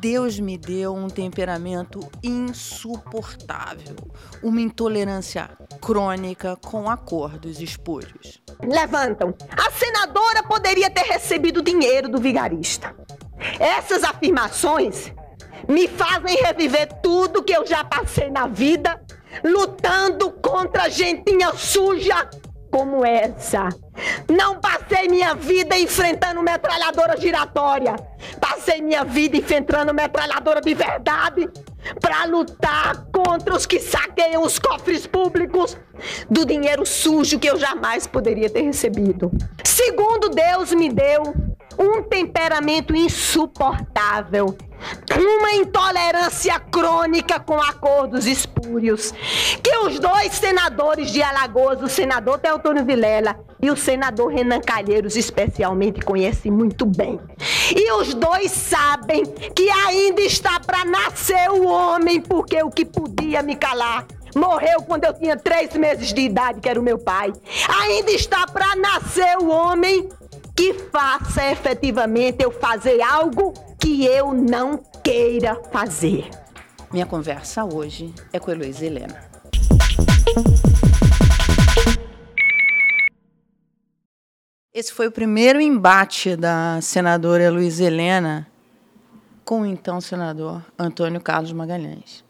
Deus me deu um temperamento insuportável, uma intolerância crônica com acordos espúrios. Levantam. A senadora poderia ter recebido dinheiro do vigarista. Essas afirmações me fazem reviver tudo que eu já passei na vida, lutando contra gentinha suja como essa. Não passei minha vida enfrentando metralhadora giratória. Passei minha vida enfrentando metralhadora de verdade para lutar contra os que saqueiam os cofres públicos do dinheiro sujo que eu jamais poderia ter recebido. Segundo Deus me deu um temperamento insuportável, uma intolerância crônica com acordos espúrios, que os dois senadores de Alagoas, o senador Teotônio Vilela e o senador Renan Calheiros, especialmente, conhecem muito bem. E os dois sabem que ainda está para nascer o homem, porque o que podia me calar morreu quando eu tinha três meses de idade, que era o meu pai. Ainda está para nascer o homem que faça efetivamente eu fazer algo que eu não queira fazer. Minha conversa hoje é com Heloísa Helena. Esse foi o primeiro embate da senadora Luiz Helena com o então senador Antônio Carlos Magalhães.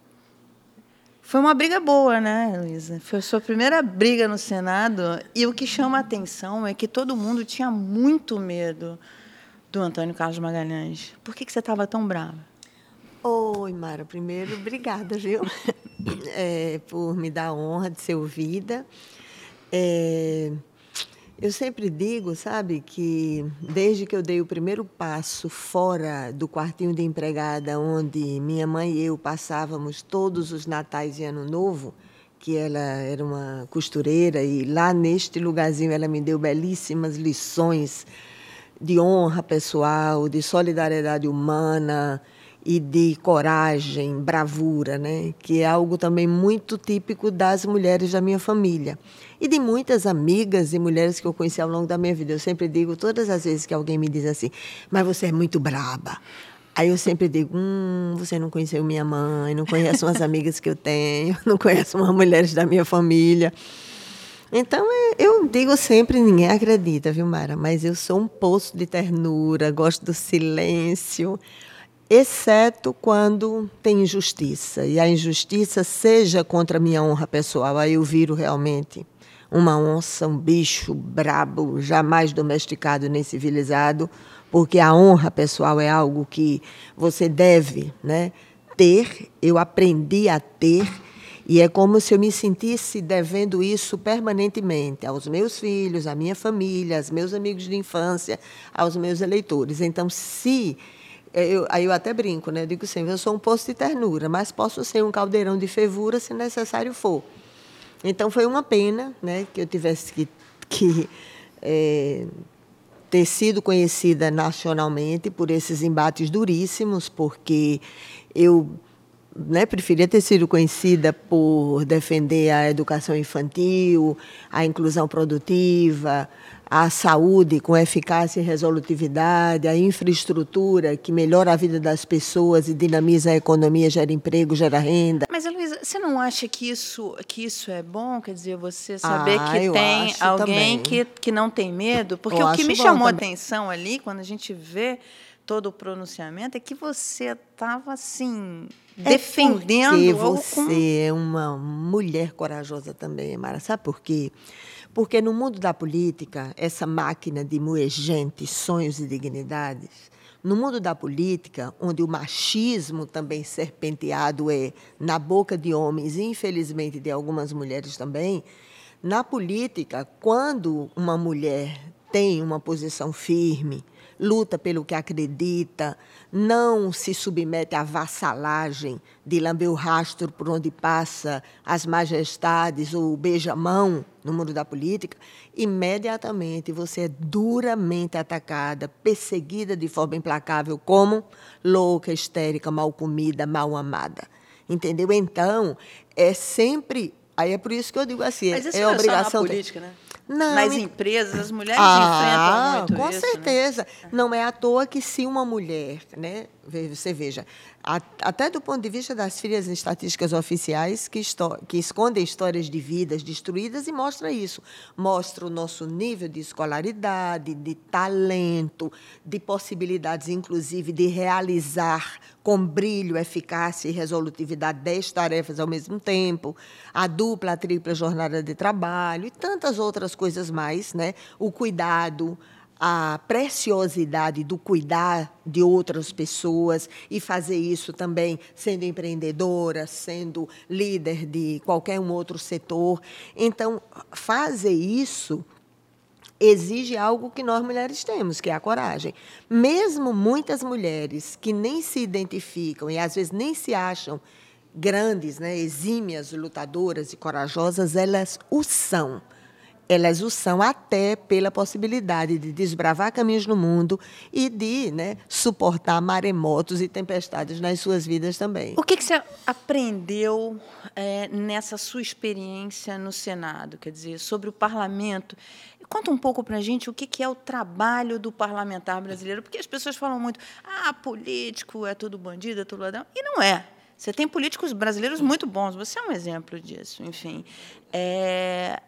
Foi uma briga boa, né, Luísa? Foi a sua primeira briga no Senado. E o que chama a atenção é que todo mundo tinha muito medo do Antônio Carlos Magalhães. Por que, que você estava tão brava? Oi, Mara. Primeiro, obrigada, viu? É, por me dar a honra de ser ouvida. É, eu sempre digo, sabe, que desde que eu dei o primeiro passo fora do quartinho de empregada, onde minha mãe e eu passávamos todos os natais e ano novo, que ela era uma costureira e lá neste lugarzinho ela me deu belíssimas lições de honra pessoal, de solidariedade humana e de coragem, bravura, né? Que é algo também muito típico das mulheres da minha família e de muitas amigas e mulheres que eu conheci ao longo da minha vida. Eu sempre digo, todas as vezes que alguém me diz assim, mas você é muito braba. Aí eu sempre digo, hum, você não conheceu minha mãe, não conhece umas amigas que eu tenho, não conhece umas mulheres da minha família. Então, é, eu digo sempre, ninguém acredita, viu, Mara? Mas eu sou um poço de ternura, gosto do silêncio, exceto quando tem injustiça. E a injustiça seja contra a minha honra pessoal, aí eu viro realmente uma onça, um bicho brabo, jamais domesticado nem civilizado, porque a honra pessoal é algo que você deve né, ter. Eu aprendi a ter. E é como se eu me sentisse devendo isso permanentemente aos meus filhos, à minha família, aos meus amigos de infância, aos meus eleitores. Então, se. Eu, aí eu até brinco, né? Eu digo sempre, eu sou um poço de ternura, mas posso ser um caldeirão de fervura se necessário for. Então foi uma pena né, que eu tivesse que, que é, ter sido conhecida nacionalmente por esses embates duríssimos, porque eu né, preferia ter sido conhecida por defender a educação infantil, a inclusão produtiva, a saúde com eficácia e resolutividade, a infraestrutura que melhora a vida das pessoas e dinamiza a economia, gera emprego, gera renda. Mas, Luísa, você não acha que isso, que isso é bom? Quer dizer, você saber ah, que tem alguém que, que não tem medo? Porque eu o que me chamou a atenção ali, quando a gente vê todo o pronunciamento, é que você estava assim. É defendendo. Porque você com... é uma mulher corajosa também, Mara. Sabe por quê? Porque no mundo da política, essa máquina de moer gente, sonhos e dignidades, no mundo da política, onde o machismo também serpenteado é na boca de homens e, infelizmente, de algumas mulheres também, na política, quando uma mulher tem uma posição firme, luta pelo que acredita, não se submete à vassalagem de lamber o rastro por onde passa as majestades ou beija-mão no mundo da política, imediatamente você é duramente atacada, perseguida de forma implacável como louca, histérica, mal comida, mal amada. Entendeu? Então, é sempre. Aí é por isso que eu digo assim, Mas isso é não obrigação. É só na política, né? Não, Nas empresas, as mulheres ah, enfrentam muito com isso. Com né? certeza. Não é à toa que se uma mulher né, você veja, até do ponto de vista das filhas estatísticas oficiais, que, que escondem histórias de vidas destruídas e mostra isso. Mostra o nosso nível de escolaridade, de talento, de possibilidades, inclusive, de realizar com brilho, eficácia e resolutividade dez tarefas ao mesmo tempo, a dupla, a tripla jornada de trabalho e tantas outras coisas mais, né? o cuidado, a preciosidade do cuidar de outras pessoas e fazer isso também sendo empreendedora, sendo líder de qualquer um outro setor. Então, fazer isso exige algo que nós mulheres temos, que é a coragem. Mesmo muitas mulheres que nem se identificam e às vezes nem se acham grandes, né, exímias lutadoras e corajosas, elas o são elas o são até pela possibilidade de desbravar caminhos no mundo e de né, suportar maremotos e tempestades nas suas vidas também. O que, que você aprendeu é, nessa sua experiência no Senado, quer dizer, sobre o parlamento? Conta um pouco para a gente o que, que é o trabalho do parlamentar brasileiro, porque as pessoas falam muito, ah, político é tudo bandido, é tudo ladrão, e não é. Você tem políticos brasileiros muito bons, você é um exemplo disso, enfim. É,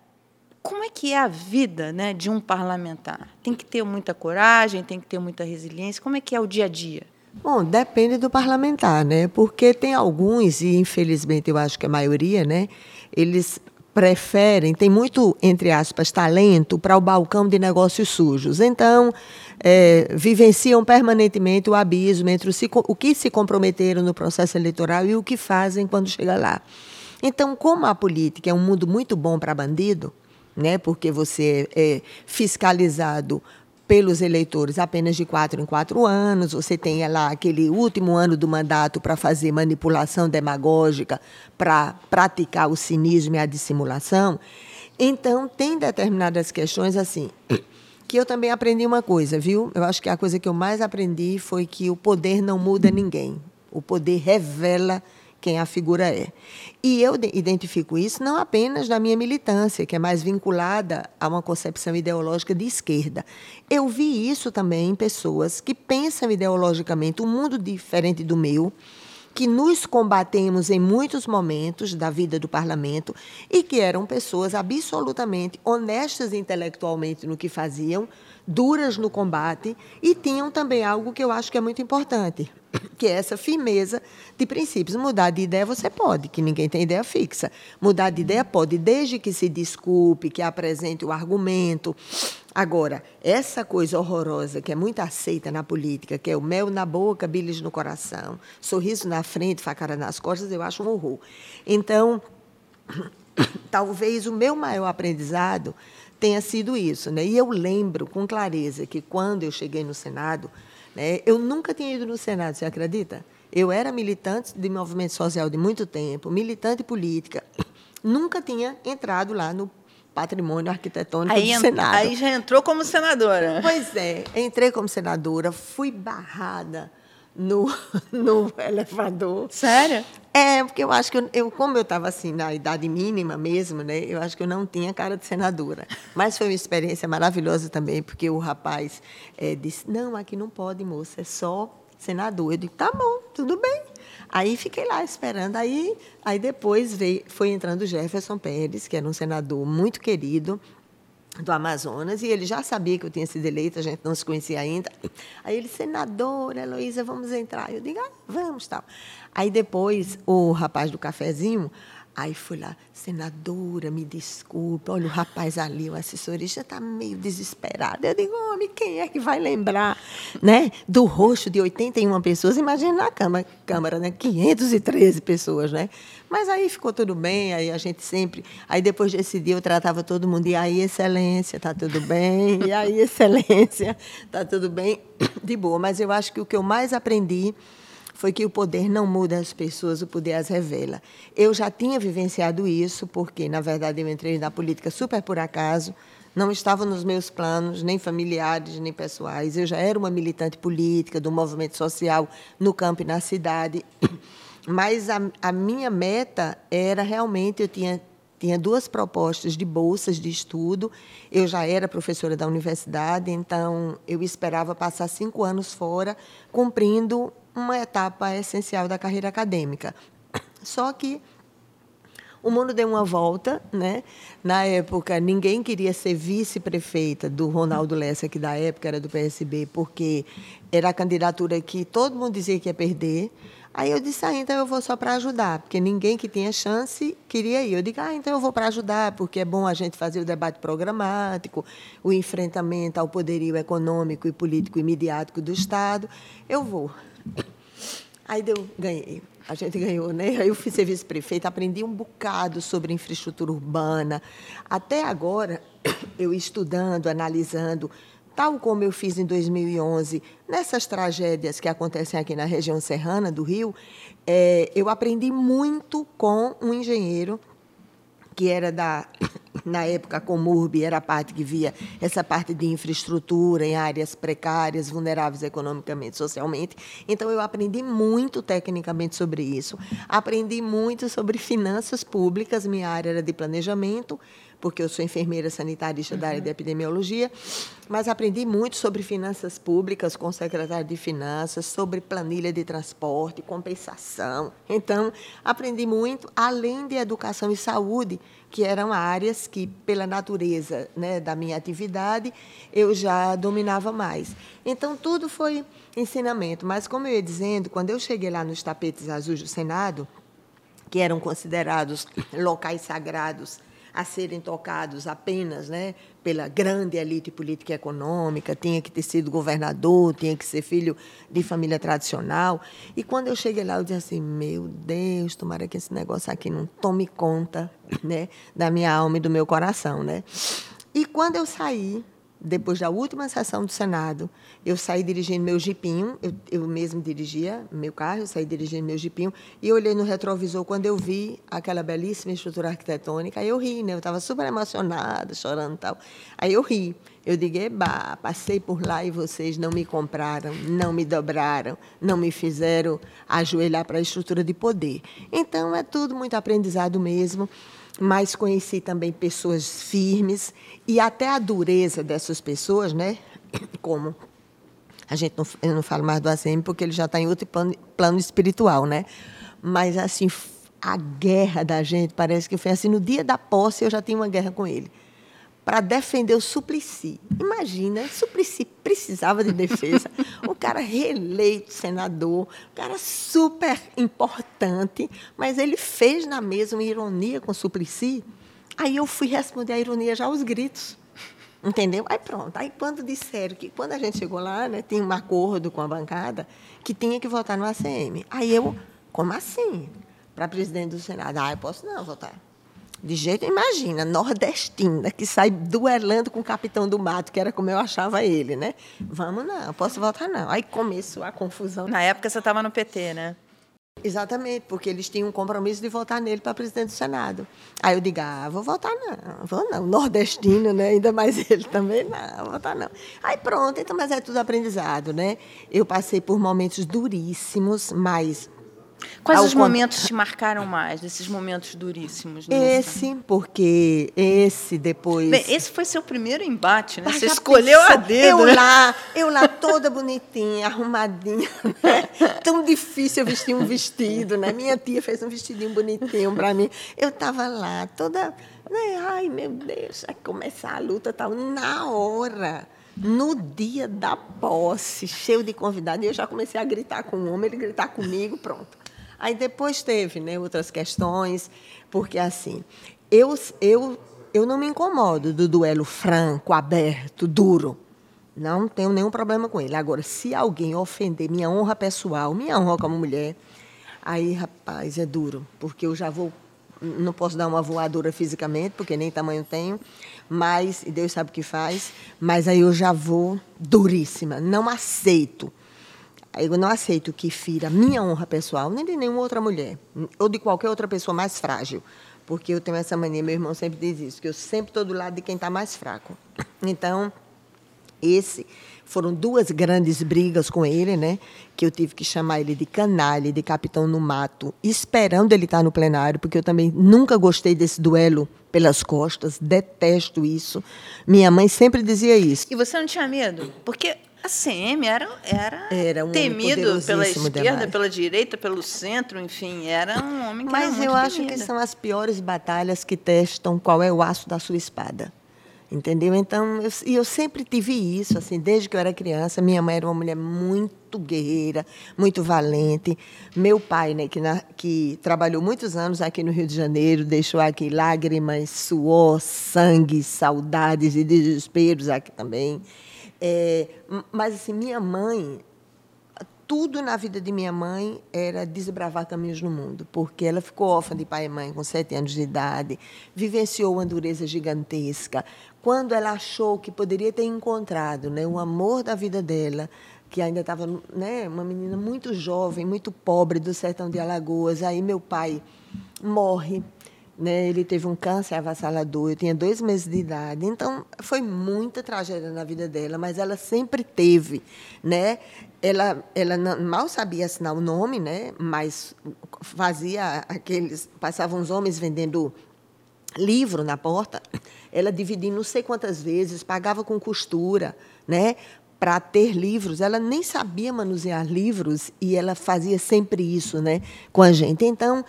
como é que é a vida né, de um parlamentar? Tem que ter muita coragem, tem que ter muita resiliência. Como é que é o dia a dia? Bom, depende do parlamentar, né? Porque tem alguns, e infelizmente eu acho que a maioria, né? Eles preferem, tem muito, entre aspas, talento para o balcão de negócios sujos. Então, é, vivenciam permanentemente o abismo entre o, o que se comprometeram no processo eleitoral e o que fazem quando chega lá. Então, como a política é um mundo muito bom para bandido, né? porque você é fiscalizado pelos eleitores apenas de quatro em quatro anos, você tem lá aquele último ano do mandato para fazer manipulação demagógica, para praticar o cinismo e a dissimulação. Então, tem determinadas questões assim, que eu também aprendi uma coisa, viu? Eu acho que a coisa que eu mais aprendi foi que o poder não muda ninguém. O poder revela quem a figura é. E eu identifico isso não apenas na minha militância, que é mais vinculada a uma concepção ideológica de esquerda. Eu vi isso também em pessoas que pensam ideologicamente um mundo diferente do meu, que nos combatemos em muitos momentos da vida do parlamento e que eram pessoas absolutamente honestas intelectualmente no que faziam, duras no combate e tinham também algo que eu acho que é muito importante, que é essa firmeza de princípios. Mudar de ideia você pode, que ninguém tem ideia fixa. Mudar de ideia pode, desde que se desculpe, que apresente o argumento. Agora, essa coisa horrorosa que é muito aceita na política, que é o mel na boca, bilis no coração, sorriso na frente, facada nas costas, eu acho um horror. Então, talvez o meu maior aprendizado tenha sido isso. Né? E eu lembro com clareza que quando eu cheguei no Senado, né, eu nunca tinha ido no Senado, você acredita? Eu era militante de movimento social de muito tempo, militante política, nunca tinha entrado lá no patrimônio arquitetônico aí, do Senado. Aí já entrou como senadora. Pois é, entrei como senadora, fui barrada no, no elevador. Sério? É, porque eu acho que eu, eu como eu estava assim na idade mínima mesmo, né? Eu acho que eu não tinha cara de senadora. Mas foi uma experiência maravilhosa também, porque o rapaz é, disse: "Não, aqui não pode, moça, é só senador". Eu disse: "Tá bom, tudo bem". Aí fiquei lá esperando. Aí, aí depois veio, foi entrando Jefferson Pérez, que era um senador muito querido, do Amazonas, e ele já sabia que eu tinha sido eleita, a gente não se conhecia ainda. Aí ele, senadora Heloísa, vamos entrar. Eu digo, ah, vamos, tal. Aí depois, o rapaz do cafezinho, Aí fui lá, senadora, me desculpe, olha o rapaz ali, o assessorista está meio desesperado. Eu digo, homem, quem é que vai lembrar né, do rosto de 81 pessoas? Imagina na Câmara, Câmara, né? 513 pessoas, né? Mas aí ficou tudo bem, aí a gente sempre. Aí depois desse dia eu tratava todo mundo, e aí, excelência, está tudo bem? E aí, excelência, está tudo bem? De boa. Mas eu acho que o que eu mais aprendi foi que o poder não muda as pessoas, o poder as revela. Eu já tinha vivenciado isso, porque, na verdade, eu entrei na política super por acaso, não estava nos meus planos, nem familiares, nem pessoais. Eu já era uma militante política, do movimento social no campo e na cidade. Mas a, a minha meta era realmente, eu tinha tinha duas propostas de bolsas de estudo. Eu já era professora da universidade, então eu esperava passar cinco anos fora, cumprindo uma etapa essencial da carreira acadêmica. Só que o mundo deu uma volta, né? Na época, ninguém queria ser vice-prefeita do Ronaldo Lessa, que da época era do PSB, porque era a candidatura que todo mundo dizia que ia perder. Aí eu disse, ah, então eu vou só para ajudar, porque ninguém que tinha chance queria ir. Eu digo, ah, então eu vou para ajudar, porque é bom a gente fazer o debate programático, o enfrentamento ao poderio econômico e político e midiático do Estado. Eu vou. Aí deu, ganhei. A gente ganhou, né? Aí eu fui ser vice-prefeita, aprendi um bocado sobre infraestrutura urbana. Até agora, eu estudando, analisando, tal como eu fiz em 2011, nessas tragédias que acontecem aqui na região serrana do Rio, é, eu aprendi muito com um engenheiro que era da na época a Comurb era a parte que via essa parte de infraestrutura em áreas precárias, vulneráveis economicamente, socialmente. Então eu aprendi muito tecnicamente sobre isso. Aprendi muito sobre finanças públicas, minha área era de planejamento porque eu sou enfermeira sanitarista uhum. da área de epidemiologia, mas aprendi muito sobre finanças públicas com o secretário de Finanças, sobre planilha de transporte, compensação. Então, aprendi muito, além de educação e saúde, que eram áreas que, pela natureza né, da minha atividade, eu já dominava mais. Então, tudo foi ensinamento. Mas, como eu ia dizendo, quando eu cheguei lá nos tapetes azuis do Senado, que eram considerados locais sagrados a serem tocados apenas né, pela grande elite política e econômica, tinha que ter sido governador, tinha que ser filho de família tradicional. E quando eu cheguei lá, eu disse assim: meu Deus, tomara que esse negócio aqui não tome conta né, da minha alma e do meu coração. Né? E quando eu saí, depois da última sessão do Senado, eu saí dirigindo meu jipinho, eu, eu mesmo dirigia meu carro, eu saí dirigindo meu jipinho, e olhei no retrovisor quando eu vi aquela belíssima estrutura arquitetônica, aí eu ri, né? Eu estava super emocionada, chorando e tal. Aí eu ri. Eu digo, passei por lá e vocês não me compraram, não me dobraram, não me fizeram ajoelhar para a estrutura de poder. Então, é tudo muito aprendizado mesmo mas conheci também pessoas firmes e até a dureza dessas pessoas, né? Como a gente não, eu não falo mais do ACM porque ele já está em outro plano, plano espiritual, né? Mas assim, a guerra da gente parece que foi assim no dia da posse eu já tinha uma guerra com ele para defender o Suplicy. Imagina, Suplicy precisava de defesa. o cara reeleito senador, um cara super importante, mas ele fez na mesma ironia com o Suplicy. Aí eu fui responder a ironia já aos gritos. Entendeu? Aí pronto. Aí quando disseram que quando a gente chegou lá, né, tinha um acordo com a bancada que tinha que votar no ACM. Aí eu, como assim? Para presidente do Senado. Ah, eu posso não votar. De jeito, imagina, nordestina, que sai duelando com o capitão do mato, que era como eu achava ele, né? Vamos não, posso votar não. Aí começou a confusão. Na época você estava no PT, né? Exatamente, porque eles tinham um compromisso de votar nele para presidente do Senado. Aí eu digo, ah, vou votar não, vou não. Nordestino, né? Ainda mais ele também, não, vou votar não. Aí pronto, então, mas é tudo aprendizado, né? Eu passei por momentos duríssimos, mas Quais Ao os momentos te marcaram mais, desses momentos duríssimos? Esse, porque esse depois. Bem, esse foi seu primeiro embate, né? Você escolheu pensou, a dedo. Eu né? lá, eu lá toda bonitinha, arrumadinha. Né? Tão difícil eu vestir um vestido, né? Minha tia fez um vestidinho bonitinho para mim. Eu estava lá, toda. Né? Ai, meu Deus, vai começar a luta tal. Na hora. No dia da posse, cheio de convidados, eu já comecei a gritar com o homem, ele gritar comigo, pronto. Aí depois teve né, outras questões, porque assim, eu, eu, eu não me incomodo do duelo franco, aberto, duro. Não tenho nenhum problema com ele. Agora, se alguém ofender minha honra pessoal, minha honra como mulher, aí, rapaz, é duro, porque eu já vou. Não posso dar uma voadora fisicamente, porque nem tamanho tenho, mas, e Deus sabe o que faz, mas aí eu já vou duríssima. Não aceito eu não aceito que fira minha honra pessoal, nem de nenhuma outra mulher, ou de qualquer outra pessoa mais frágil. Porque eu tenho essa mania, meu irmão sempre diz isso, que eu sempre estou do lado de quem está mais fraco. Então, Esse foram duas grandes brigas com ele, né? Que eu tive que chamar ele de canalha, de capitão no mato, esperando ele estar no plenário, porque eu também nunca gostei desse duelo pelas costas, detesto isso. Minha mãe sempre dizia isso. E você não tinha medo? Porque a CM era, era, Era um temido pela esquerda, demais. pela direita, pelo centro, enfim, era um homem que Mas era muito eu acho temido. que são as piores batalhas que testam qual é o aço da sua espada. Entendeu? Então, eu, e eu sempre tive isso, assim, desde que eu era criança. Minha mãe era uma mulher muito guerreira, muito valente. Meu pai, né, que, na- que trabalhou muitos anos aqui no Rio de Janeiro, deixou aqui lágrimas, suor, sangue, saudades e desesperos aqui também. É, mas, assim, minha mãe, tudo na vida de minha mãe era desbravar caminhos no mundo, porque ela ficou órfã de pai e mãe com sete anos de idade, vivenciou uma dureza gigantesca. Quando ela achou que poderia ter encontrado né, o amor da vida dela, que ainda estava né, uma menina muito jovem, muito pobre do sertão de Alagoas, aí meu pai morre. Né, ele teve um câncer avassalador, eu tinha dois meses de idade. Então, foi muita tragédia na vida dela, mas ela sempre teve. Né? Ela, ela mal sabia assinar o nome, né? mas fazia aqueles. Passavam uns homens vendendo livro na porta, ela dividia não sei quantas vezes, pagava com costura, né? Para ter livros, ela nem sabia manusear livros e ela fazia sempre isso, né, com a gente. Então,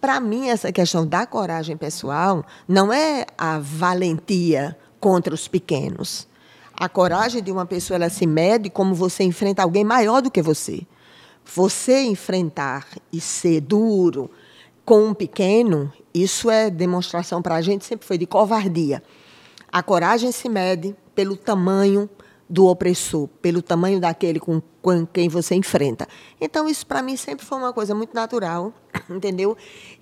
para mim essa questão da coragem pessoal não é a valentia contra os pequenos. A coragem de uma pessoa ela se mede como você enfrenta alguém maior do que você. Você enfrentar e ser duro com um pequeno, isso é demonstração para a gente, sempre foi de covardia. A coragem se mede pelo tamanho do opressor, pelo tamanho daquele com, quem você enfrenta. Então, isso para mim sempre foi uma coisa muito natural, entendeu?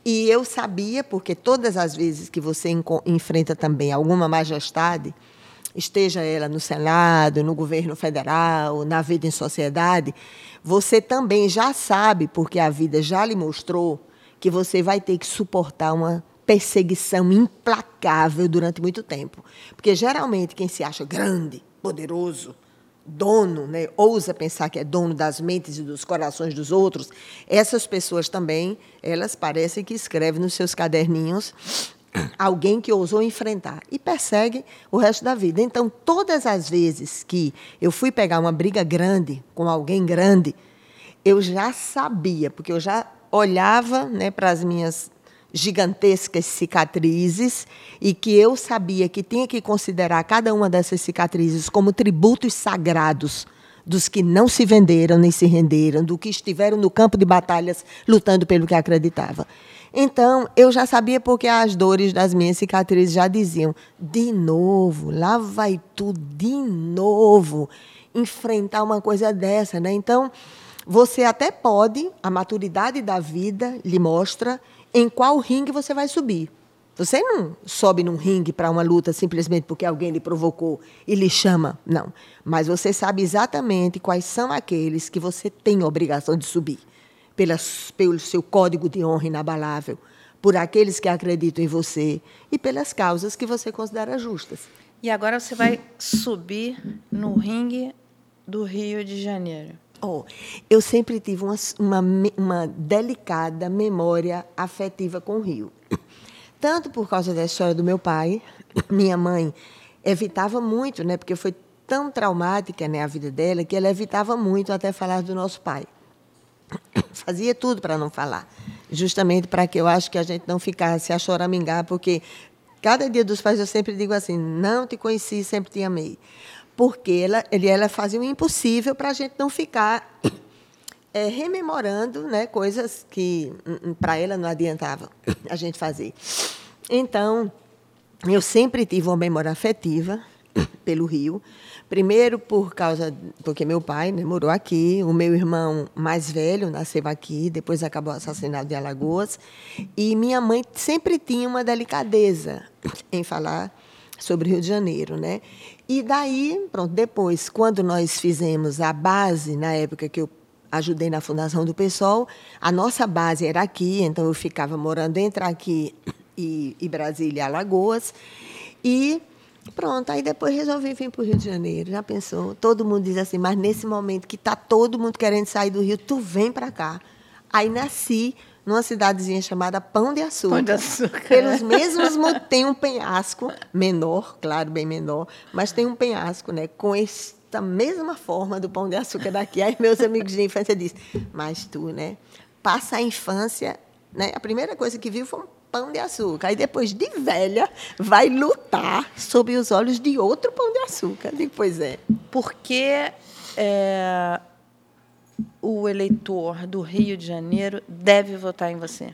E eu sabia, porque todas as vezes que você enfrenta também alguma majestade, esteja ela no Senado, no governo federal, na vida em sociedade, você também já sabe, porque a vida já lhe mostrou, que você vai ter que suportar uma perseguição implacável durante muito tempo. Porque geralmente quem se acha grande, poderoso, dono, né, ousa pensar que é dono das mentes e dos corações dos outros, essas pessoas também, elas parecem que escrevem nos seus caderninhos alguém que ousou enfrentar e persegue o resto da vida. Então, todas as vezes que eu fui pegar uma briga grande com alguém grande, eu já sabia, porque eu já olhava né, para as minhas gigantescas cicatrizes e que eu sabia que tinha que considerar cada uma dessas cicatrizes como tributos sagrados dos que não se venderam nem se renderam, do que estiveram no campo de batalhas lutando pelo que acreditava. Então, eu já sabia porque as dores das minhas cicatrizes já diziam: de novo, lá vai tu de novo enfrentar uma coisa dessa, né? Então, você até pode, a maturidade da vida lhe mostra em qual ringue você vai subir. Você não sobe num ringue para uma luta simplesmente porque alguém lhe provocou e lhe chama, não. Mas você sabe exatamente quais são aqueles que você tem a obrigação de subir, pelas, pelo seu código de honra inabalável, por aqueles que acreditam em você e pelas causas que você considera justas. E agora você vai subir no ringue do Rio de Janeiro. Oh, eu sempre tive uma, uma, uma delicada memória afetiva com o Rio. Tanto por causa da história do meu pai, minha mãe evitava muito, né, porque foi tão traumática né, a vida dela, que ela evitava muito até falar do nosso pai. Fazia tudo para não falar, justamente para que eu acho que a gente não ficasse a choramingar, porque cada dia dos pais eu sempre digo assim: não te conheci, sempre te amei. Porque ela, ele, ela fazia o impossível para a gente não ficar é, rememorando né, coisas que para ela não adiantava a gente fazer. Então, eu sempre tive uma memória afetiva pelo Rio. Primeiro por causa porque meu pai né, morou aqui, o meu irmão mais velho nasceu aqui, depois acabou assassinado em Alagoas, e minha mãe sempre tinha uma delicadeza em falar sobre Rio de Janeiro, né? E daí, pronto, depois, quando nós fizemos a base, na época que eu ajudei na fundação do PSOL, a nossa base era aqui, então eu ficava morando entre aqui e, e Brasília Alagoas, e Pronto, aí depois resolvi vir para o Rio de Janeiro. Já pensou? Todo mundo diz assim, mas nesse momento que está todo mundo querendo sair do Rio, tu vem para cá. Aí nasci numa cidadezinha chamada Pão de Açúcar. Pão de Açúcar. Pelos mesmos motivos. Tem um penhasco menor, claro, bem menor, mas tem um penhasco, né? Com esta mesma forma do Pão de Açúcar daqui. Aí meus amigos de infância dizem, mas tu, né? Passa a infância, né? A primeira coisa que viu foi um pão de açúcar. Aí depois de velha vai lutar sob os olhos de outro pão de açúcar. Digo, pois é. Porque é, o eleitor do Rio de Janeiro deve votar em você?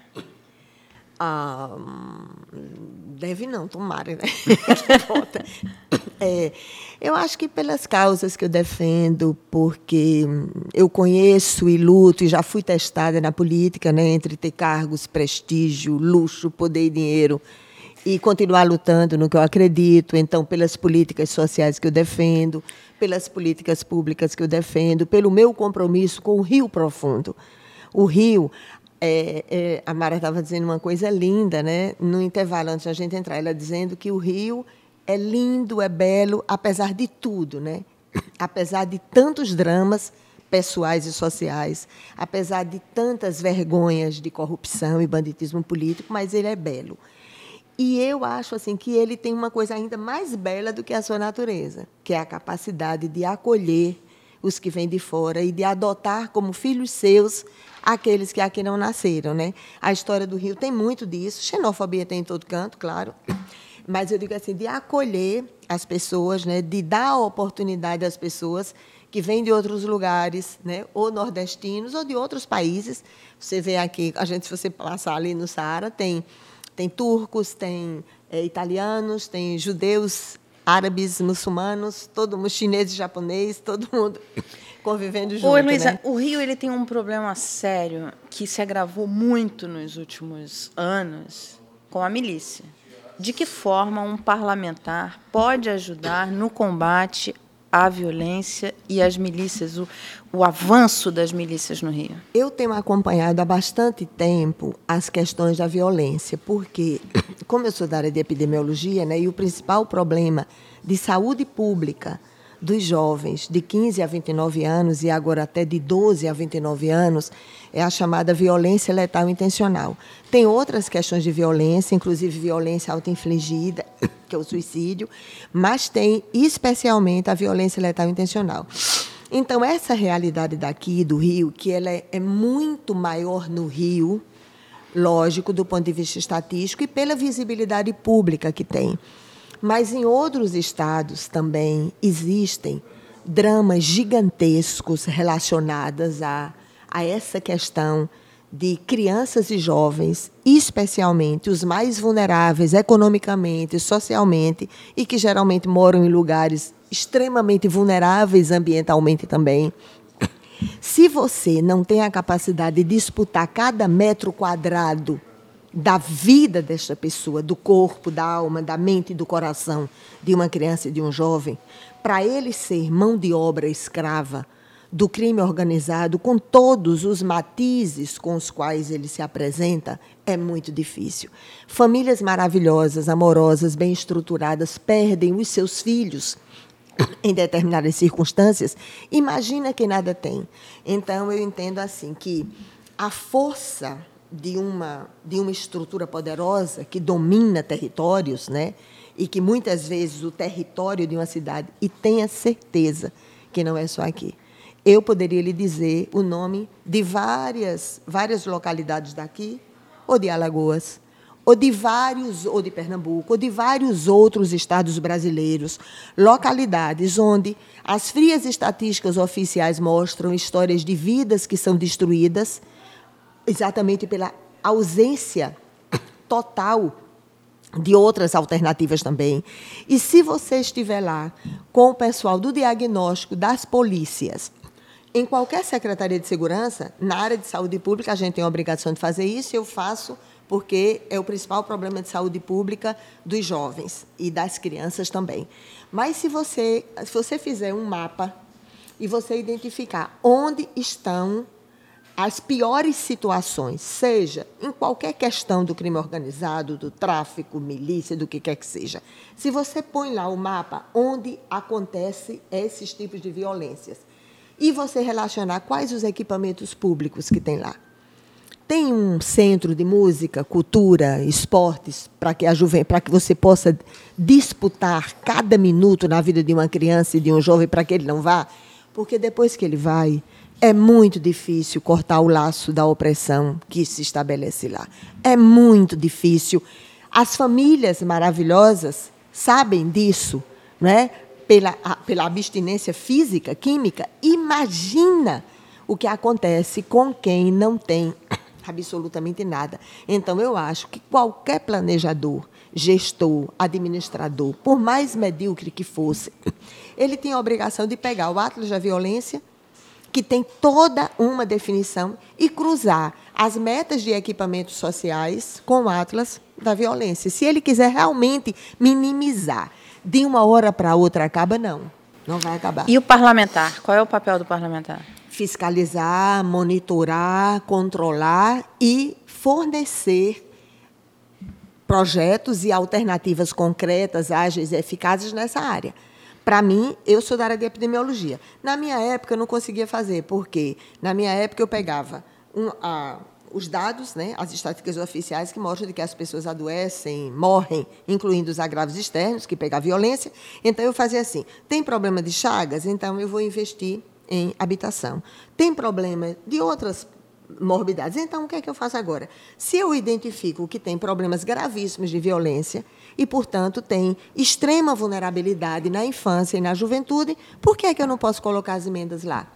Ah, deve não, tomara, né? é, eu acho que pelas causas que eu defendo, porque eu conheço e luto e já fui testada na política, né, entre ter cargos, prestígio, luxo, poder e dinheiro e continuar lutando no que eu acredito, então pelas políticas sociais que eu defendo, pelas políticas públicas que eu defendo, pelo meu compromisso com o Rio Profundo. O Rio, é, é, a Mara estava dizendo uma coisa linda, né? No intervalo antes da gente entrar, ela dizendo que o Rio é lindo, é belo, apesar de tudo, né? Apesar de tantos dramas pessoais e sociais, apesar de tantas vergonhas de corrupção e banditismo político, mas ele é belo. E eu acho assim que ele tem uma coisa ainda mais bela do que a sua natureza, que é a capacidade de acolher os que vêm de fora e de adotar como filhos seus aqueles que aqui não nasceram, né? A história do Rio tem muito disso, xenofobia tem em todo canto, claro. Mas eu digo assim, de acolher as pessoas, né, de dar oportunidade às pessoas que vêm de outros lugares, né, ou nordestinos ou de outros países. Você vê aqui, a gente se você passar ali no Saara, tem tem turcos, tem é, italianos, tem judeus, árabes, muçulmanos, todo mundo chinês e japonês, todo mundo convivendo junto. Luísa, né? o Rio ele tem um problema sério que se agravou muito nos últimos anos com a milícia. De que forma um parlamentar pode ajudar no combate à violência e às milícias, o, o avanço das milícias no Rio? Eu tenho acompanhado há bastante tempo as questões da violência, porque, como eu sou da área de epidemiologia, né, e o principal problema de saúde pública dos jovens de 15 a 29 anos e agora até de 12 a 29 anos é a chamada violência letal intencional. Tem outras questões de violência, inclusive violência autoinfligida, que é o suicídio, mas tem especialmente a violência letal intencional. Então, essa realidade daqui do Rio, que ela é, é muito maior no Rio, lógico, do ponto de vista estatístico e pela visibilidade pública que tem. Mas em outros estados também existem dramas gigantescos relacionados a, a essa questão de crianças e jovens, especialmente os mais vulneráveis economicamente, socialmente e que geralmente moram em lugares extremamente vulneráveis ambientalmente também. Se você não tem a capacidade de disputar cada metro quadrado da vida desta pessoa, do corpo, da alma, da mente e do coração de uma criança e de um jovem, para ele ser mão de obra escrava do crime organizado, com todos os matizes com os quais ele se apresenta, é muito difícil. Famílias maravilhosas, amorosas, bem estruturadas, perdem os seus filhos em determinadas circunstâncias. Imagina que nada tem. Então, eu entendo assim que a força de uma, de uma estrutura poderosa que domina territórios, né? e que muitas vezes o território de uma cidade, e tenha certeza que não é só aqui. Eu poderia lhe dizer o nome de várias, várias localidades daqui, ou de Alagoas, ou de vários, ou de Pernambuco, ou de vários outros estados brasileiros, localidades onde as frias estatísticas oficiais mostram histórias de vidas que são destruídas exatamente pela ausência total de outras alternativas também. E se você estiver lá com o pessoal do diagnóstico das polícias, em qualquer secretaria de segurança, na área de saúde pública, a gente tem a obrigação de fazer isso, eu faço porque é o principal problema de saúde pública dos jovens e das crianças também. Mas se você, se você fizer um mapa e você identificar onde estão as piores situações, seja em qualquer questão do crime organizado, do tráfico, milícia, do que quer que seja, se você põe lá o mapa onde acontece esses tipos de violências e você relacionar quais os equipamentos públicos que tem lá. Tem um centro de música, cultura, esportes para que a juven... para que você possa disputar cada minuto na vida de uma criança e de um jovem para que ele não vá, porque depois que ele vai, é muito difícil cortar o laço da opressão que se estabelece lá. É muito difícil. As famílias maravilhosas sabem disso, não é? Pela, pela abstinência física, química. Imagina o que acontece com quem não tem absolutamente nada. Então, eu acho que qualquer planejador, gestor, administrador, por mais medíocre que fosse, ele tem a obrigação de pegar o Atlas da Violência que tem toda uma definição e cruzar as metas de equipamentos sociais com o Atlas da violência. Se ele quiser realmente minimizar de uma hora para outra, acaba não. Não vai acabar. E o parlamentar? Qual é o papel do parlamentar? Fiscalizar, monitorar, controlar e fornecer projetos e alternativas concretas, ágeis e eficazes nessa área. Para mim, eu sou da área de epidemiologia. Na minha época, eu não conseguia fazer, porque na minha época eu pegava um, a, os dados, né, as estatísticas oficiais que mostram de que as pessoas adoecem, morrem, incluindo os agravos externos, que pega a violência. Então, eu fazia assim: tem problema de chagas? Então, eu vou investir em habitação. Tem problema de outras morbidades. Então, o que é que eu faço agora? Se eu identifico que tem problemas gravíssimos de violência, e, portanto, tem extrema vulnerabilidade na infância e na juventude, por que, é que eu não posso colocar as emendas lá?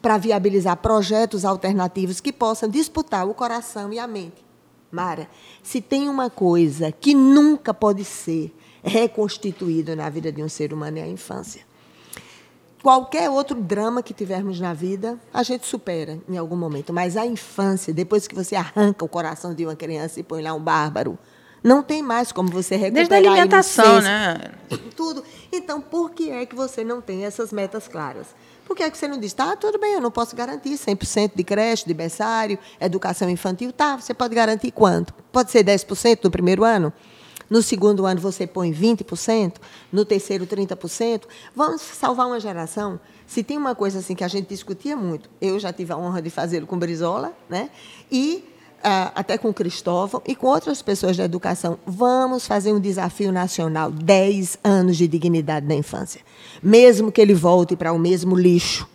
Para viabilizar projetos alternativos que possam disputar o coração e a mente. Mara, se tem uma coisa que nunca pode ser reconstituída na vida de um ser humano é a infância. Qualquer outro drama que tivermos na vida, a gente supera em algum momento. Mas a infância, depois que você arranca o coração de uma criança e põe lá um bárbaro, não tem mais como você recuperar. Desde a alimentação, né? Tudo. Então, por que é que você não tem essas metas claras? Por que é que você não diz, tá, tudo bem, eu não posso garantir 100% de creche, de berçário, educação infantil. Tá, você pode garantir quanto? Pode ser 10% no primeiro ano? No segundo ano você põe 20%, no terceiro 30%. Vamos salvar uma geração. Se tem uma coisa assim que a gente discutia muito, eu já tive a honra de fazê-lo com Brizola, né? E até com Cristóvão e com outras pessoas da educação, vamos fazer um desafio nacional, 10 anos de dignidade na infância. Mesmo que ele volte para o mesmo lixo,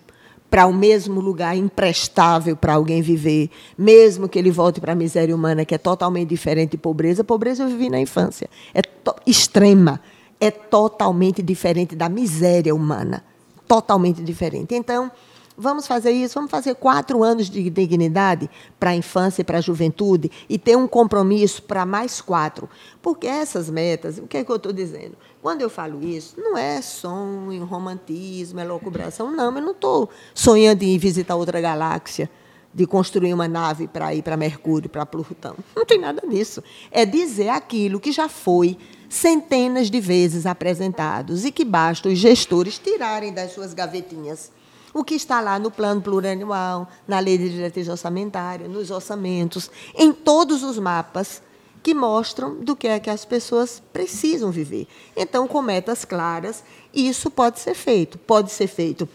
para o mesmo lugar imprestável para alguém viver, mesmo que ele volte para a miséria humana, que é totalmente diferente de pobreza, pobreza eu vivi na infância. É extrema, é totalmente diferente da miséria humana, totalmente diferente. Então, Vamos fazer isso, vamos fazer quatro anos de dignidade para a infância e para a juventude e ter um compromisso para mais quatro. Porque essas metas, o que é que eu estou dizendo? Quando eu falo isso, não é sonho, romantismo, é loucubração. Não, eu não estou sonhando em visitar outra galáxia, de construir uma nave para ir para Mercúrio, para Plutão. Não tem nada disso. É dizer aquilo que já foi centenas de vezes apresentados e que basta os gestores tirarem das suas gavetinhas o que está lá no plano plurianual, na lei de diretriz orçamentária, nos orçamentos, em todos os mapas que mostram do que é que as pessoas precisam viver. Então, com metas claras, isso pode ser feito. Pode ser feito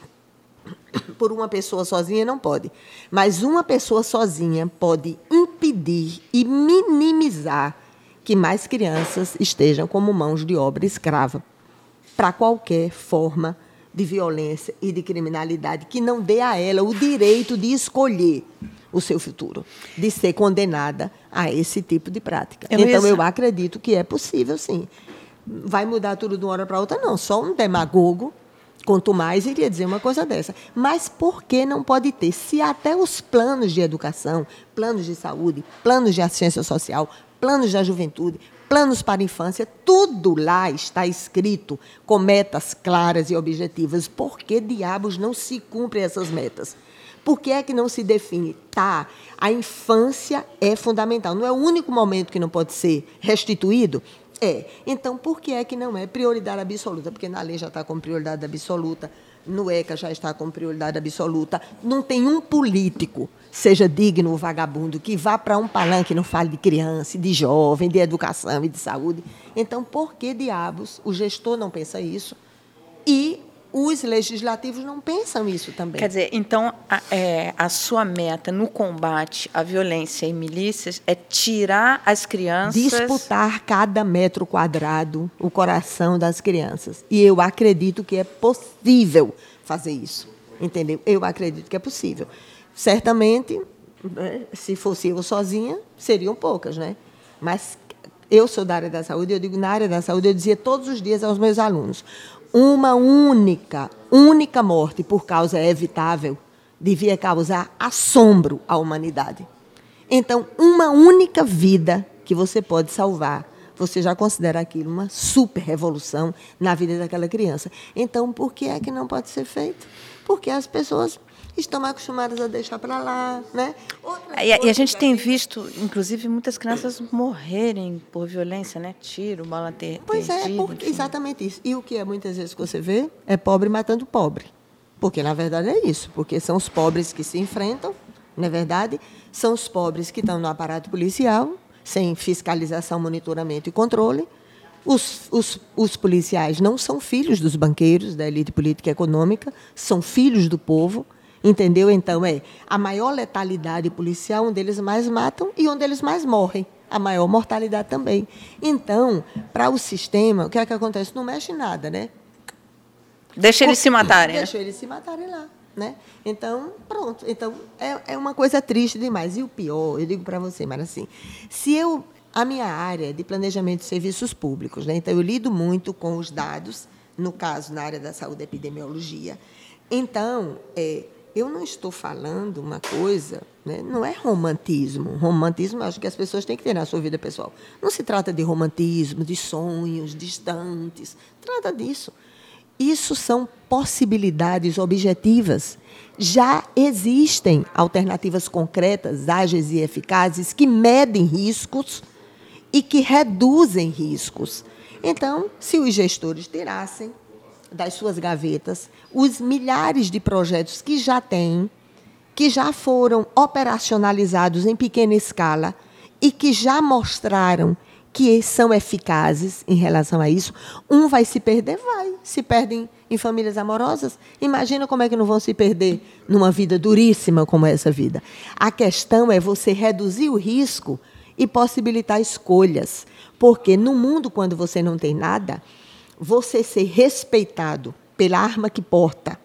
por uma pessoa sozinha, não pode. Mas uma pessoa sozinha pode impedir e minimizar que mais crianças estejam como mãos de obra escrava para qualquer forma de violência e de criminalidade que não dê a ela o direito de escolher o seu futuro, de ser condenada a esse tipo de prática. Heloísa. Então, eu acredito que é possível, sim. Vai mudar tudo de uma hora para outra? Não. Só um demagogo, quanto mais, iria dizer uma coisa dessa. Mas por que não pode ter? Se até os planos de educação, planos de saúde, planos de assistência social, planos da juventude, planos para a infância, tudo lá está escrito com metas claras e objetivas. Por que diabos não se cumprem essas metas? Por que é que não se define? Tá, a infância é fundamental. Não é o único momento que não pode ser restituído? É. Então, por que é que não é prioridade absoluta? Porque na lei já está com prioridade absoluta no ECA já está com prioridade absoluta. Não tem um político, seja digno ou vagabundo, que vá para um palanque e não fale de criança, de jovem, de educação e de saúde. Então, por que diabos o gestor não pensa isso? E os legislativos não pensam isso também. Quer dizer, então a, é, a sua meta no combate à violência e milícias é tirar as crianças. Disputar cada metro quadrado o coração das crianças. E eu acredito que é possível fazer isso. Entendeu? Eu acredito que é possível. Certamente, né, se fosse eu sozinha, seriam poucas, né? Mas eu sou da área da saúde, eu digo na área da saúde, eu dizia todos os dias aos meus alunos: uma única, única morte por causa evitável devia causar assombro à humanidade. Então, uma única vida que você pode salvar, você já considera aquilo uma super revolução na vida daquela criança. Então, por que é que não pode ser feito? Porque as pessoas estão acostumadas a deixar para lá, né? E a, e a, gente tem visto, inclusive, muitas crianças morrerem por violência, né? Tiro, bala ter Pois é, porque, exatamente isso. E o que é muitas vezes que você vê é pobre matando pobre. Porque, na verdade, é isso. Porque são os pobres que se enfrentam, não é verdade? São os pobres que estão no aparato policial, sem fiscalização, monitoramento e controle. Os, os, os, policiais não são filhos dos banqueiros, da elite política e econômica, são filhos do povo. Entendeu? Então, é a maior letalidade policial, onde eles mais matam e onde eles mais morrem. A maior mortalidade também. Então, para o sistema, o que é que acontece? Não mexe em nada, né? Deixa eles se matarem. Né? Deixa eles se matarem lá. Né? Então, pronto. Então, é, é uma coisa triste demais. E o pior, eu digo para você, mas assim, se eu. A minha área de planejamento de serviços públicos, né? então eu lido muito com os dados, no caso, na área da saúde e epidemiologia. Então, é, eu não estou falando uma coisa, né? não é romantismo. Romantismo, acho que as pessoas têm que ter na sua vida pessoal. Não se trata de romantismo, de sonhos distantes. Trata disso. Isso são possibilidades objetivas. Já existem alternativas concretas, ágeis e eficazes que medem riscos e que reduzem riscos. Então, se os gestores tirassem das suas gavetas os milhares de projetos que já têm, que já foram operacionalizados em pequena escala e que já mostraram que são eficazes em relação a isso. Um vai se perder? Vai. Se perdem em famílias amorosas, imagina como é que não vão se perder numa vida duríssima como essa vida. A questão é você reduzir o risco e possibilitar escolhas. Porque no mundo, quando você não tem nada, você ser respeitado pela arma que porta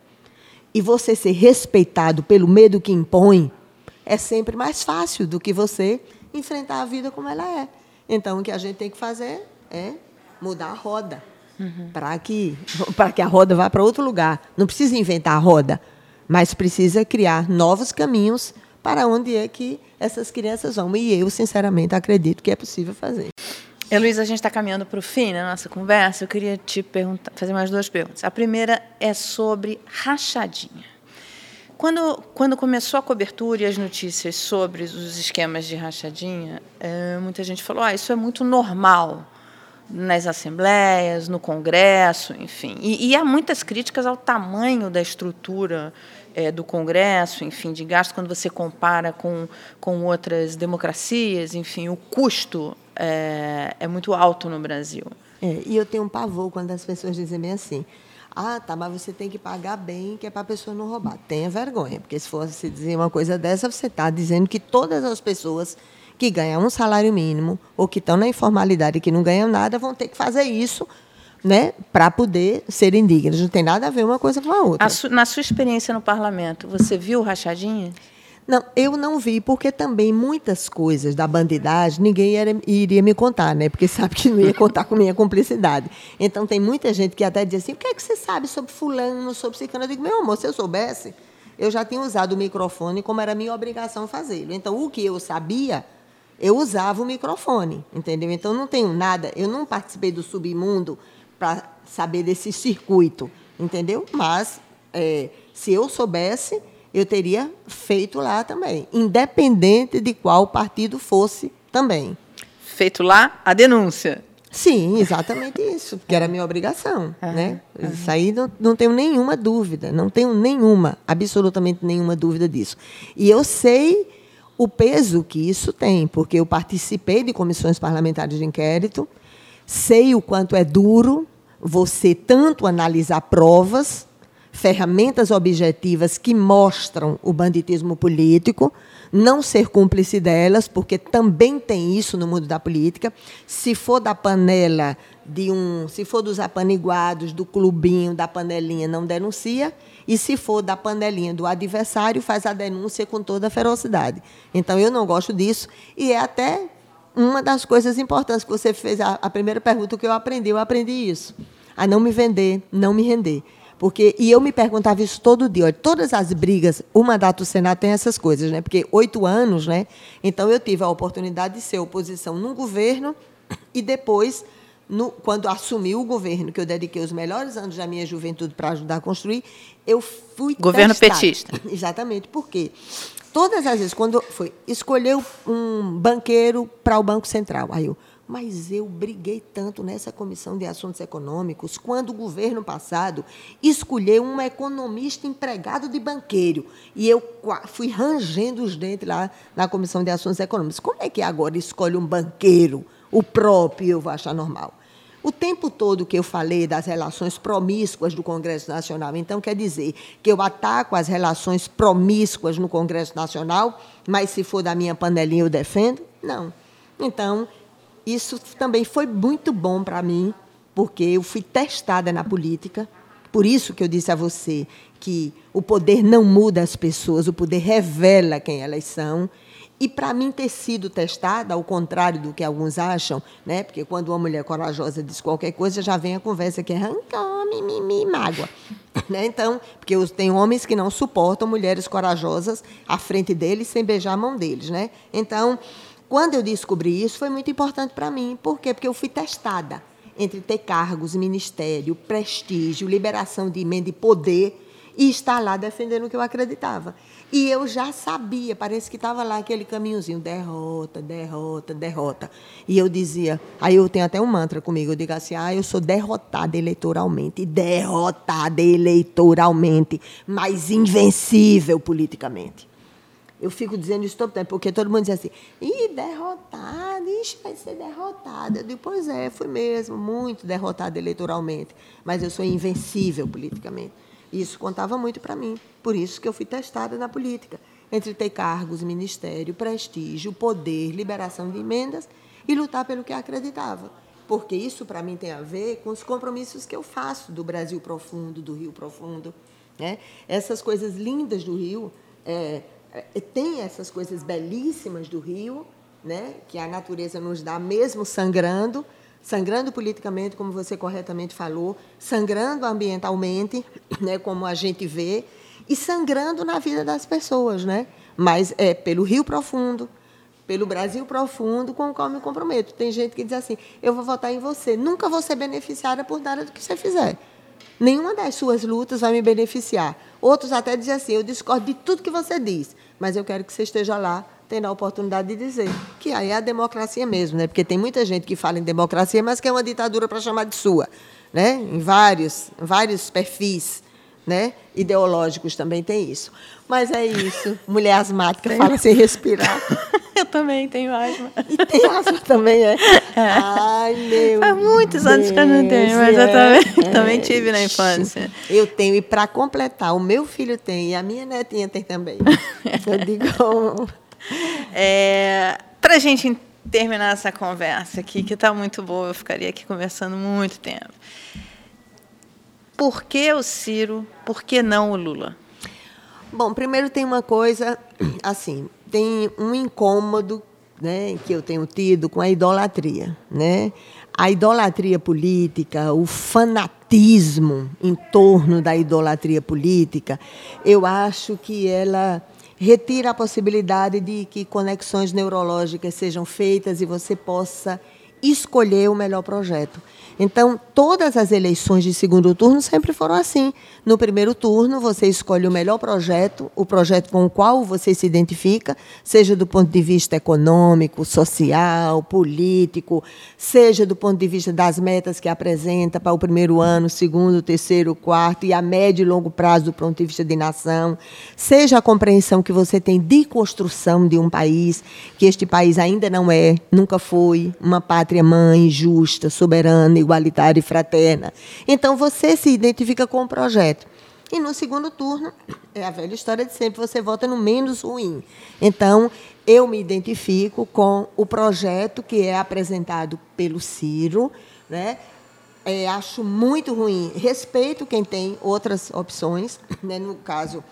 e você ser respeitado pelo medo que impõe é sempre mais fácil do que você enfrentar a vida como ela é. Então, o que a gente tem que fazer é mudar a roda uhum. para que, que a roda vá para outro lugar. Não precisa inventar a roda, mas precisa criar novos caminhos para onde é que essas crianças vão. E eu, sinceramente, acredito que é possível fazer. Heloísa, a gente está caminhando para o fim da nossa conversa. Eu queria te perguntar, fazer mais duas perguntas. A primeira é sobre rachadinha. Quando, quando começou a cobertura e as notícias sobre os esquemas de rachadinha, é, muita gente falou: ah, isso é muito normal nas assembleias, no Congresso, enfim. E, e há muitas críticas ao tamanho da estrutura é, do Congresso, enfim, de gasto, quando você compara com, com outras democracias, enfim, o custo é, é muito alto no Brasil. É, e eu tenho um pavor quando as pessoas dizem bem assim. Ah, tá, mas você tem que pagar bem, que é para a pessoa não roubar. Tenha vergonha, porque se fosse dizer uma coisa dessa, você está dizendo que todas as pessoas que ganham um salário mínimo ou que estão na informalidade e que não ganham nada vão ter que fazer isso né, para poder serem dignas. Não tem nada a ver uma coisa com a outra. A su, na sua experiência no parlamento, você viu rachadinha? Não, eu não vi, porque também muitas coisas da bandidagem ninguém era, iria me contar, né? Porque sabe que não ia contar com minha cumplicidade. Então tem muita gente que até diz assim: o que é que você sabe sobre fulano, sobre ciclano? Eu digo, meu amor, se eu soubesse, eu já tinha usado o microfone como era minha obrigação fazê-lo. Então, o que eu sabia, eu usava o microfone, entendeu? Então não tenho nada, eu não participei do submundo para saber desse circuito, entendeu? Mas é, se eu soubesse, eu teria feito lá também, independente de qual partido fosse também. Feito lá a denúncia. Sim, exatamente isso, porque era minha obrigação, uhum, né? Uhum. Isso aí não, não tenho nenhuma dúvida, não tenho nenhuma, absolutamente nenhuma dúvida disso. E eu sei o peso que isso tem, porque eu participei de comissões parlamentares de inquérito, sei o quanto é duro você tanto analisar provas, ferramentas objetivas que mostram o banditismo político, não ser cúmplice delas, porque também tem isso no mundo da política. Se for da panela de um, se for dos apaniguados, do clubinho, da panelinha, não denuncia, e se for da panelinha do adversário, faz a denúncia com toda a ferocidade. Então eu não gosto disso e é até uma das coisas importantes que você fez a, a primeira pergunta que eu aprendi, eu aprendi isso, a não me vender, não me render. Porque, e eu me perguntava isso todo dia. Olha, todas as brigas, o mandato do Senado tem essas coisas, né? Porque oito anos, né? Então eu tive a oportunidade de ser oposição num governo e depois, no, quando assumi o governo, que eu dediquei os melhores anos da minha juventude para ajudar a construir, eu fui Governo testada. petista. Exatamente. Por quê? Todas as vezes, quando foi escolher um banqueiro para o Banco Central, aí eu, mas eu briguei tanto nessa comissão de assuntos econômicos quando o governo passado escolheu um economista empregado de banqueiro. E eu fui rangendo os dentes lá na comissão de assuntos econômicos. Como é que agora escolhe um banqueiro, o próprio, eu vou achar normal? O tempo todo que eu falei das relações promíscuas do Congresso Nacional, então quer dizer que eu ataco as relações promíscuas no Congresso Nacional, mas se for da minha panelinha eu defendo? Não. Então, isso também foi muito bom para mim, porque eu fui testada na política. Por isso que eu disse a você que o poder não muda as pessoas, o poder revela quem elas são. E para mim ter sido testada, ao contrário do que alguns acham, né? porque quando uma mulher corajosa diz qualquer coisa, já vem a conversa que é rancor, mimimi, mágoa. Né? Então, porque tem homens que não suportam mulheres corajosas à frente deles sem beijar a mão deles. Né? Então, quando eu descobri isso, foi muito importante para mim. Por quê? Porque eu fui testada entre ter cargos, ministério, prestígio, liberação de emenda e poder e estar lá defendendo o que eu acreditava. E eu já sabia, parece que estava lá aquele caminhozinho, derrota, derrota, derrota. E eu dizia, aí eu tenho até um mantra comigo, eu digo assim, ah, eu sou derrotada eleitoralmente, derrotada eleitoralmente, mas invencível politicamente. Eu fico dizendo isso todo tempo, porque todo mundo diz assim, ih, derrotada, ixi, vai ser derrotada. Eu digo, pois é, fui mesmo, muito derrotada eleitoralmente, mas eu sou invencível politicamente. Isso contava muito para mim, por isso que eu fui testada na política, entre ter cargos, ministério, prestígio, poder, liberação de emendas e lutar pelo que acreditava. Porque isso, para mim, tem a ver com os compromissos que eu faço do Brasil profundo, do Rio profundo. Né? Essas coisas lindas do Rio, é, é, tem essas coisas belíssimas do Rio, né, que a natureza nos dá mesmo sangrando, sangrando politicamente, como você corretamente falou, sangrando ambientalmente, né, como a gente vê, e sangrando na vida das pessoas, né? Mas é pelo Rio Profundo, pelo Brasil profundo com o qual me comprometo. Tem gente que diz assim: eu vou votar em você. Nunca vou ser beneficiária por nada do que você fizer. Nenhuma das suas lutas vai me beneficiar. Outros até dizem assim: eu discordo de tudo que você diz, mas eu quero que você esteja lá tendo a oportunidade de dizer que aí é a democracia mesmo, né? Porque tem muita gente que fala em democracia, mas que é uma ditadura para chamar de sua, né? Em vários, vários perfis, né? Ideológicos também tem isso. Mas é isso. Mulher asmática fala sem respirar. Eu também tenho asma. E tem asma também, é? é. Ai, meu Faz muitos Deus, anos que eu não tenho, mas é, eu também, é, também tive na infância. Eu tenho, e para completar, o meu filho tem, e a minha netinha tem também. Eu digo. É, para a gente terminar essa conversa aqui, que está muito boa, eu ficaria aqui conversando muito tempo. Por que o Ciro? Por que não o Lula? Bom, primeiro tem uma coisa, assim, tem um incômodo né, que eu tenho tido com a idolatria. Né? A idolatria política, o fanatismo em torno da idolatria política, eu acho que ela retira a possibilidade de que conexões neurológicas sejam feitas e você possa escolher o melhor projeto. Então, todas as eleições de segundo turno sempre foram assim. No primeiro turno, você escolhe o melhor projeto, o projeto com o qual você se identifica, seja do ponto de vista econômico, social, político, seja do ponto de vista das metas que apresenta para o primeiro ano, segundo, terceiro, quarto e a médio e longo prazo do ponto de vista de nação, seja a compreensão que você tem de construção de um país, que este país ainda não é, nunca foi, uma pátria mãe justa, soberana, igualitária e fraterna. Então você se identifica com o projeto. E no segundo turno, é a velha história de sempre, você vota no menos ruim. Então, eu me identifico com o projeto que é apresentado pelo Ciro, né? É, acho muito ruim. Respeito quem tem outras opções, né? no caso,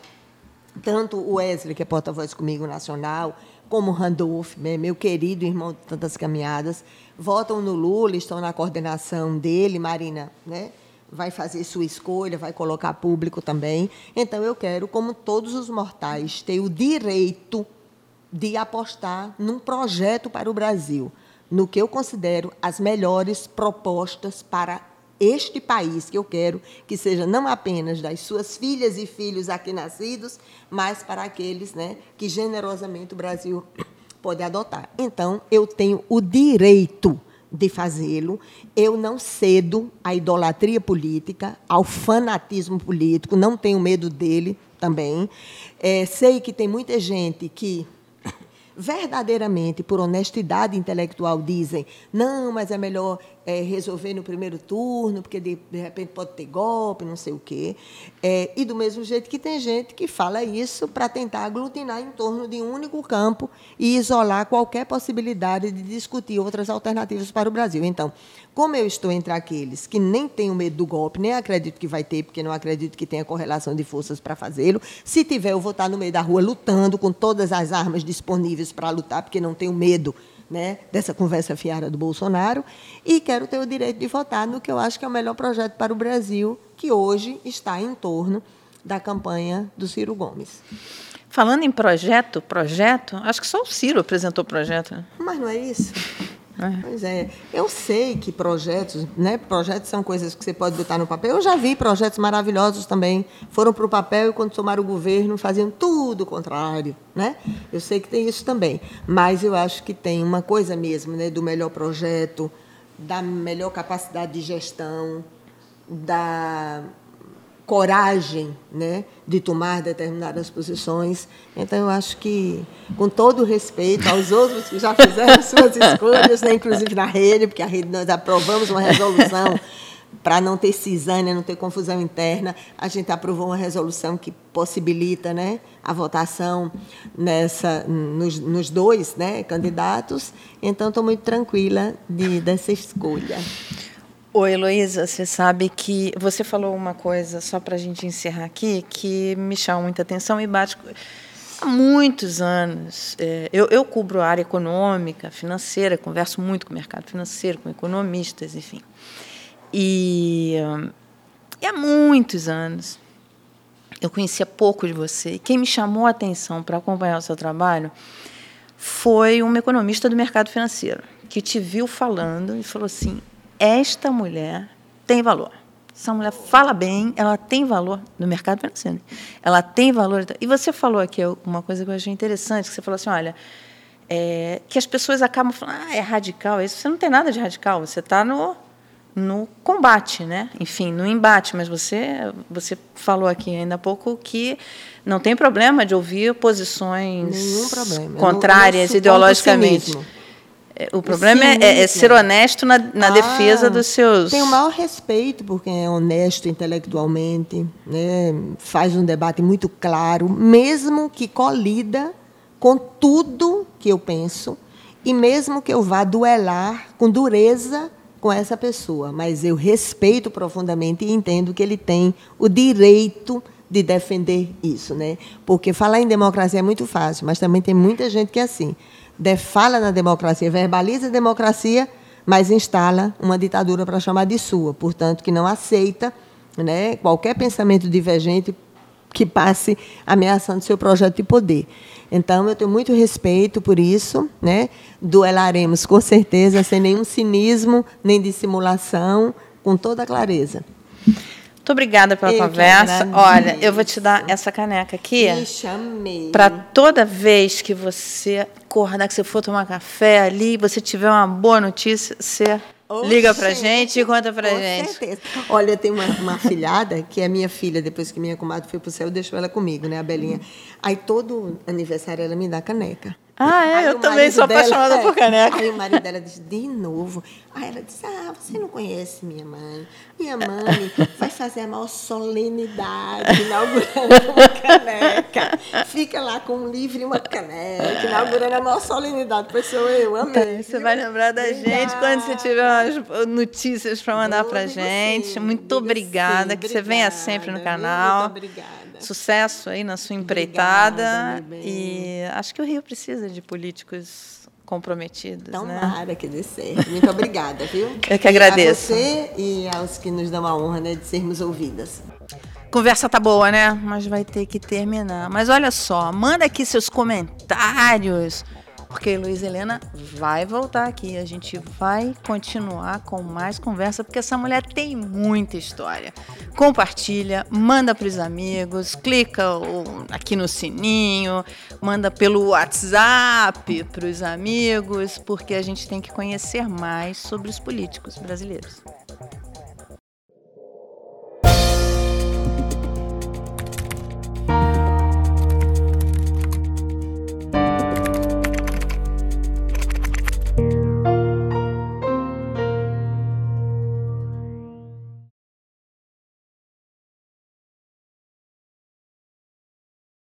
tanto o Wesley, que é porta-voz comigo nacional, como o Randolph, né? meu querido irmão de tantas caminhadas, votam no Lula, estão na coordenação dele, Marina, né? vai fazer sua escolha, vai colocar público também. Então, eu quero, como todos os mortais, ter o direito de apostar num projeto para o Brasil, no que eu considero as melhores propostas para este país que eu quero que seja não apenas das suas filhas e filhos aqui nascidos, mas para aqueles né, que generosamente o Brasil pode adotar. Então, eu tenho o direito de fazê-lo. Eu não cedo à idolatria política, ao fanatismo político, não tenho medo dele também. É, sei que tem muita gente que verdadeiramente, por honestidade intelectual, dizem: não, mas é melhor é, resolver no primeiro turno, porque de, de, repente pode ter golpe, não sei o quê. É, e do mesmo jeito que tem gente que fala isso para tentar aglutinar em torno de um único campo e isolar qualquer possibilidade de discutir outras alternativas para o Brasil. Então, como eu estou entre aqueles que nem tenho medo do golpe, nem acredito que vai ter, porque não acredito que tenha correlação de forças para fazê-lo, se tiver, eu vou estar no meio da rua lutando com todas as armas disponíveis para lutar, porque não tenho medo né, dessa conversa fiada do Bolsonaro, e quero ter o direito de votar no que eu acho que é o melhor projeto para o Brasil, que hoje está em torno da campanha do Ciro Gomes. Falando em projeto, projeto, acho que só o Ciro apresentou projeto. Né? Mas não é isso? É. Pois é. Eu sei que projetos, né? Projetos são coisas que você pode botar no papel. Eu já vi projetos maravilhosos também. Foram para o papel e quando tomaram o governo faziam tudo o contrário, né? Eu sei que tem isso também. Mas eu acho que tem uma coisa mesmo, né? Do melhor projeto, da melhor capacidade de gestão, da coragem né, de tomar determinadas posições. Então, eu acho que, com todo respeito aos outros que já fizeram suas escolhas, né, inclusive na rede, porque a rede nós aprovamos uma resolução para não ter cisânia, não ter confusão interna, a gente aprovou uma resolução que possibilita né, a votação nessa, nos, nos dois né, candidatos. Então, estou muito tranquila de, dessa escolha. Oi, Heloísa, você sabe que você falou uma coisa, só para a gente encerrar aqui, que me chama muita atenção e bate. Há muitos anos, é, eu, eu cubro a área econômica, financeira, converso muito com o mercado financeiro, com economistas, enfim. E, e há muitos anos, eu conhecia pouco de você. E quem me chamou a atenção para acompanhar o seu trabalho foi um economista do mercado financeiro, que te viu falando e falou assim: esta mulher tem valor. Essa mulher fala bem, ela tem valor no mercado financeiro. Ela tem valor. E você falou aqui uma coisa que eu achei interessante, que você falou assim, olha, é, que as pessoas acabam falando, ah, é radical. Isso você não tem nada de radical. Você está no no combate, né? Enfim, no embate. Mas você você falou aqui ainda há pouco que não tem problema de ouvir posições contrárias ideologicamente. É, o problema é, é, é, ser honesto na, na ah, defesa dos seus. Tenho o maior respeito por quem é honesto intelectualmente, né? faz um debate muito claro, mesmo que colida com tudo que eu penso, e mesmo que eu vá duelar com dureza com essa pessoa. Mas eu respeito profundamente e entendo que ele tem o direito de defender isso. Né? Porque falar em democracia é muito fácil, mas também tem muita gente que é assim fala na democracia, verbaliza a democracia, mas instala uma ditadura para chamar de sua, portanto, que não aceita né, qualquer pensamento divergente que passe ameaçando seu projeto de poder. Então, eu tenho muito respeito por isso, né? Duelaremos com certeza, sem nenhum cinismo, nem dissimulação, com toda clareza. Muito obrigada pela eu conversa. Olha, eu vou te dar essa caneca aqui. Me chamei. Para toda vez que você acordar, que você for tomar café ali, você tiver uma boa notícia, você liga pra gente e conta pra com gente. Certeza. Olha, eu tenho uma, uma filhada, que é minha filha, depois que minha comadre foi pro céu, eu deixo ela comigo, né, a Belinha. Aí todo aniversário ela me dá caneca. Ah, é? Aí eu também sou dela, apaixonada é, por caneca. Aí o marido dela disse, de novo. Aí ela disse, ah, você não conhece minha mãe. Minha mãe vai fazer a maior solenidade, inaugurando uma caneca. Fica lá com um livro e uma caneca, inaugurando a maior solenidade. Pessoa, eu amei. Então, você vai lembrar da Obrigada. gente quando você tiver umas notícias para mandar para gente. Sim, Muito obrigada, sim, que obrigada, você venha sempre no canal. Muito obrigada. Sucesso aí na sua empreitada. Obrigada, e acho que o Rio precisa de políticos comprometidos. Tomara né? que dê certo. Muito obrigada, viu? Eu que agradeço. A você e aos que nos dão a honra né, de sermos ouvidas. Conversa tá boa, né? Mas vai ter que terminar. Mas olha só, manda aqui seus comentários porque Luiz Helena vai voltar aqui. A gente vai continuar com mais conversa, porque essa mulher tem muita história. Compartilha, manda para os amigos, clica aqui no sininho, manda pelo WhatsApp para os amigos, porque a gente tem que conhecer mais sobre os políticos brasileiros.